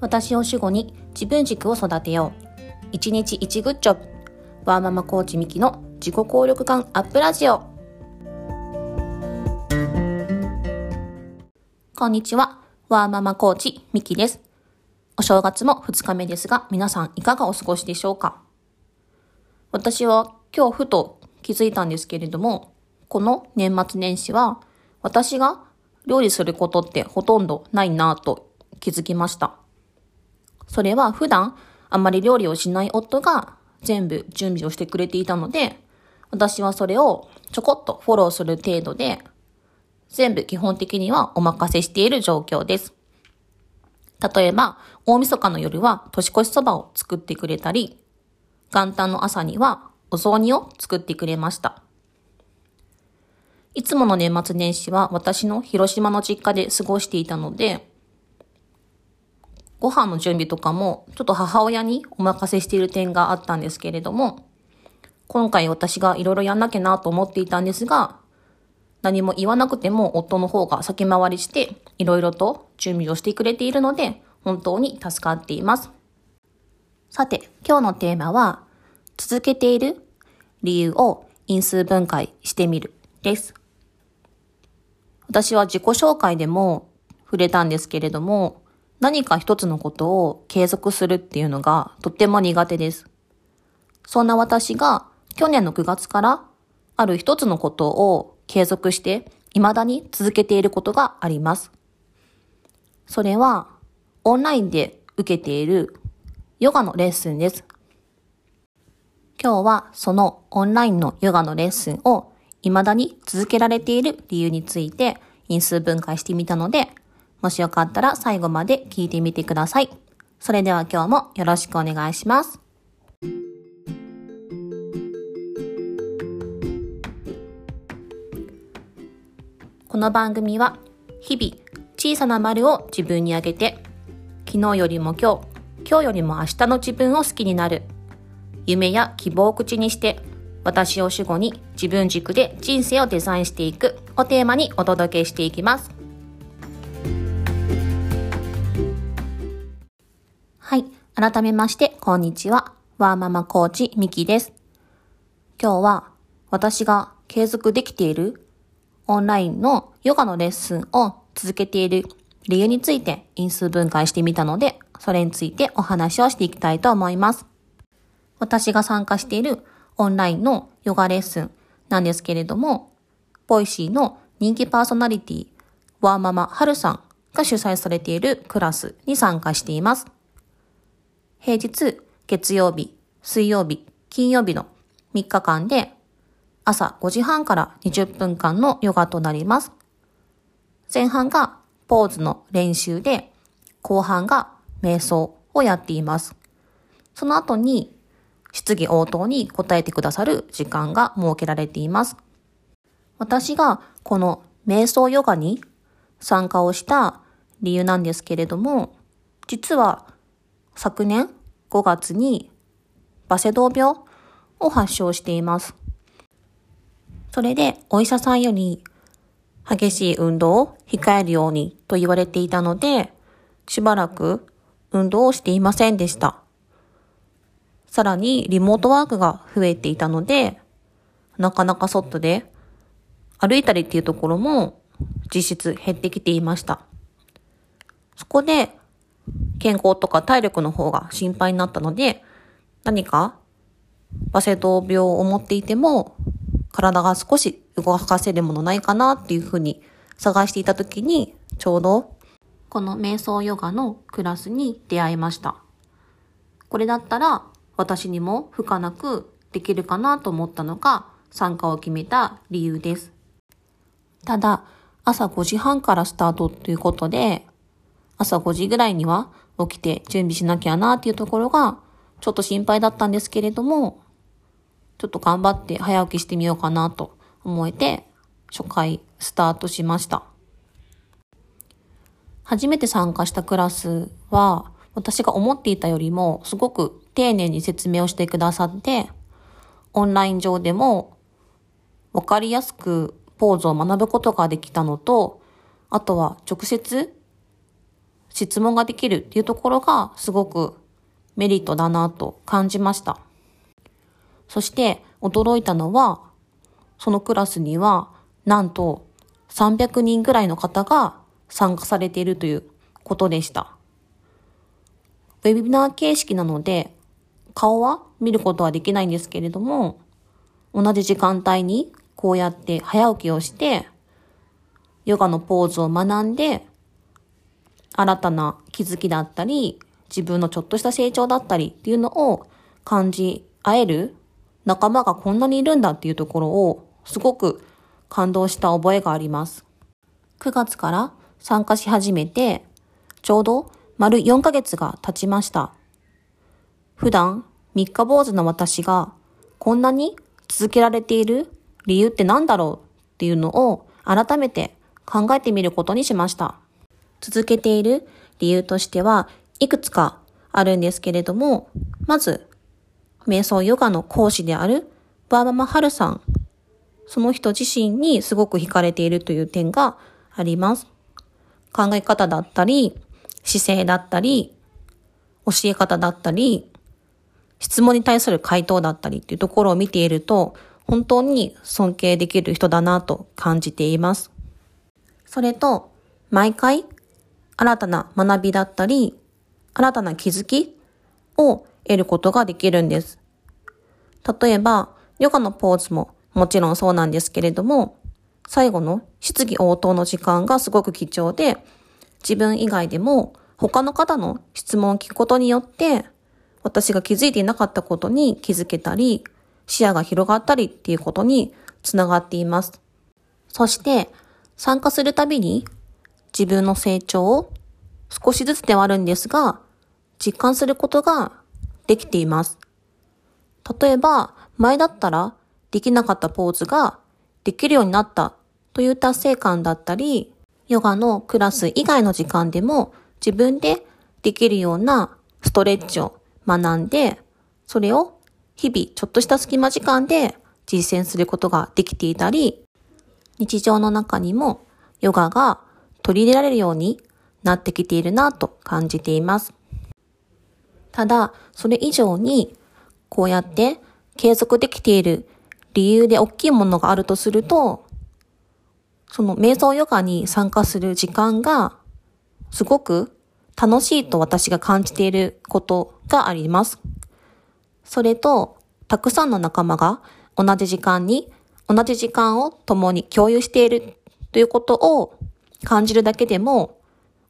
私を主語に自分軸を育てよう。一日一グッジョブ。ワーママコーチミキの自己効力感アップラジオ。こんにちは。ワーママコーチミキです。お正月も2日目ですが、皆さんいかがお過ごしでしょうか？私は今日ふと気づいたんですけれども、この年末年始は私が料理することってほとんどないなぁと気づきました。それは普段あんまり料理をしない夫が全部準備をしてくれていたので、私はそれをちょこっとフォローする程度で、全部基本的にはお任せしている状況です。例えば、大晦日の夜は年越しそばを作ってくれたり、元旦の朝にはお雑煮を作ってくれました。いつもの年末年始は私の広島の実家で過ごしていたので、ご飯の準備とかも、ちょっと母親にお任せしている点があったんですけれども、今回私がいろいろやんなきゃなと思っていたんですが、何も言わなくても夫の方が先回りして、いろいろと準備をしてくれているので、本当に助かっています。さて、今日のテーマは、続けている理由を因数分解してみるです。私は自己紹介でも触れたんですけれども、何か一つのことを継続するっていうのがとっても苦手です。そんな私が去年の9月からある一つのことを継続して未だに続けていることがあります。それはオンラインで受けているヨガのレッスンです。今日はそのオンラインのヨガのレッスンを未だに続けられている理由について因数分解してみたのでもしよかったら最後まで聞いてみてください。それでは今日もよろしくお願いします。この番組は日々小さな丸を自分にあげて昨日よりも今日、今日よりも明日の自分を好きになる夢や希望を口にして私を主語に自分軸で人生をデザインしていくをテーマにお届けしていきます。改めまして、こんにちは。ワーママコーチ、ミキです。今日は、私が継続できているオンラインのヨガのレッスンを続けている理由について因数分解してみたので、それについてお話をしていきたいと思います。私が参加しているオンラインのヨガレッスンなんですけれども、ボイシーの人気パーソナリティ、ワーママハルさんが主催されているクラスに参加しています。平日、月曜日、水曜日、金曜日の3日間で朝5時半から20分間のヨガとなります。前半がポーズの練習で、後半が瞑想をやっています。その後に質疑応答に答えてくださる時間が設けられています。私がこの瞑想ヨガに参加をした理由なんですけれども、実は昨年5月にバセドウ病を発症しています。それでお医者さんより激しい運動を控えるようにと言われていたので、しばらく運動をしていませんでした。さらにリモートワークが増えていたので、なかなか外で歩いたりっていうところも実質減ってきていました。そこで健康とか体力の方が心配になったので、何か、バセド病を持っていても、体が少し動かせるものないかなっていうふうに探していた時に、ちょうど、この瞑想ヨガのクラスに出会いました。これだったら、私にも負荷なくできるかなと思ったのが、参加を決めた理由です。ただ、朝5時半からスタートということで、朝5時ぐらいには起きて準備しなきゃなっていうところが、ちょっと心配だったんですけれども、ちょっと頑張って早起きしてみようかなと思えて、初回スタートしました。初めて参加したクラスは、私が思っていたよりもすごく丁寧に説明をしてくださって、オンライン上でもわかりやすくポーズを学ぶことができたのと、あとは直接質問ができるっていうところがすごくメリットだなと感じました。そして驚いたのは、そのクラスにはなんと300人ぐらいの方が参加されているということでした。ウェビナー形式なので顔は見ることはできないんですけれども、同じ時間帯にこうやって早起きをして、ヨガのポーズを学んで、新たな気づきだったり、自分のちょっとした成長だったりっていうのを感じ合える仲間がこんなにいるんだっていうところをすごく感動した覚えがあります。9月から参加し始めて、ちょうど丸4ヶ月が経ちました。普段三日坊主の私がこんなに続けられている理由って何だろうっていうのを改めて考えてみることにしました。続けている理由としてはいくつかあるんですけれども、まず、瞑想ヨガの講師であるバーママハルさん、その人自身にすごく惹かれているという点があります。考え方だったり、姿勢だったり、教え方だったり、質問に対する回答だったりっていうところを見ていると、本当に尊敬できる人だなと感じています。それと、毎回、新たな学びだったり、新たな気づきを得ることができるんです。例えば、ヨガのポーズももちろんそうなんですけれども、最後の質疑応答の時間がすごく貴重で、自分以外でも他の方の質問を聞くことによって、私が気づいていなかったことに気づけたり、視野が広がったりっていうことにつながっています。そして、参加するたびに自分の成長を少しずつではあるんですが、実感することができています。例えば、前だったらできなかったポーズができるようになったという達成感だったり、ヨガのクラス以外の時間でも自分でできるようなストレッチを学んで、それを日々ちょっとした隙間時間で実践することができていたり、日常の中にもヨガが取り入れられるようになってきているなと感じています。ただ、それ以上に、こうやって継続できている理由で大きいものがあるとすると、その瞑想ヨガに参加する時間がすごく楽しいと私が感じていることがあります。それと、たくさんの仲間が同じ時間に、同じ時間を共に共有しているということを感じるだけでも、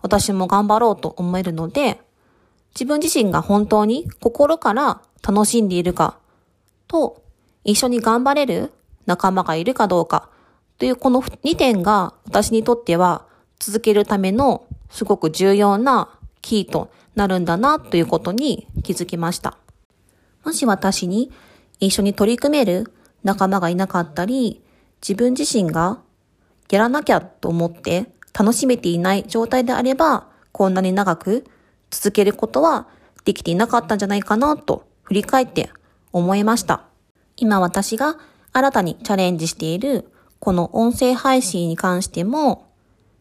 私も頑張ろうと思えるので、自分自身が本当に心から楽しんでいるかと、一緒に頑張れる仲間がいるかどうかというこの2点が私にとっては続けるためのすごく重要なキーとなるんだなということに気づきました。もし私に一緒に取り組める仲間がいなかったり、自分自身がやらなきゃと思って楽しめていない状態であれば、こんなに長く続けることはできていなかったんじゃないかなと振り返って思いました。今私が新たにチャレンジしているこの音声配信に関しても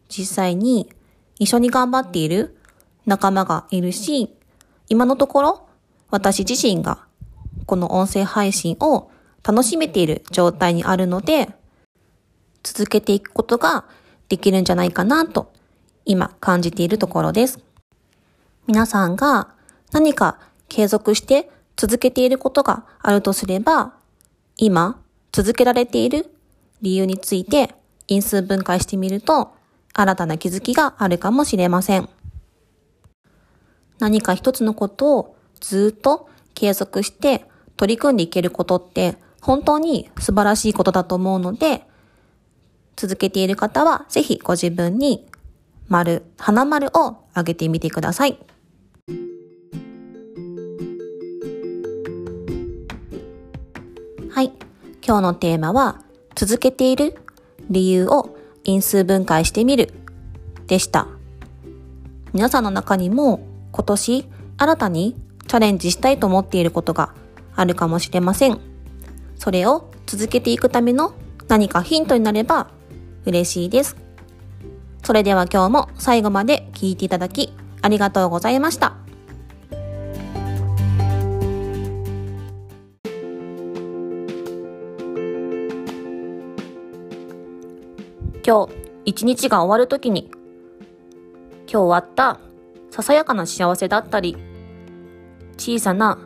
実際に一緒に頑張っている仲間がいるし、今のところ私自身がこの音声配信を楽しめている状態にあるので、続けていくことができるんじゃないかなと今感じているところです。皆さんが何か継続して続けていることがあるとすれば、今続けられている理由について因数分解してみると新たな気づきがあるかもしれません。何か一つのことをずっと継続して取り組んでいけることって本当に素晴らしいことだと思うので、続けている方はぜひご自分に丸、花丸をあげてみてください。はい。今日のテーマは、続けている理由を因数分解してみるでした。皆さんの中にも今年新たにチャレンジしたいと思っていることがあるかもしれません。それを続けていくための何かヒントになれば嬉しいです。それでは今日も最後まで聞いていただきありがとうございました。今日一日が終わるときに今日あったささやかな幸せだったり小さな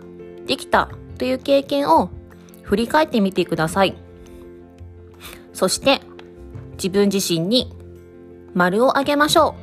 できたという経験を振り返ってみてください。そして自分自身に丸をあげましょう。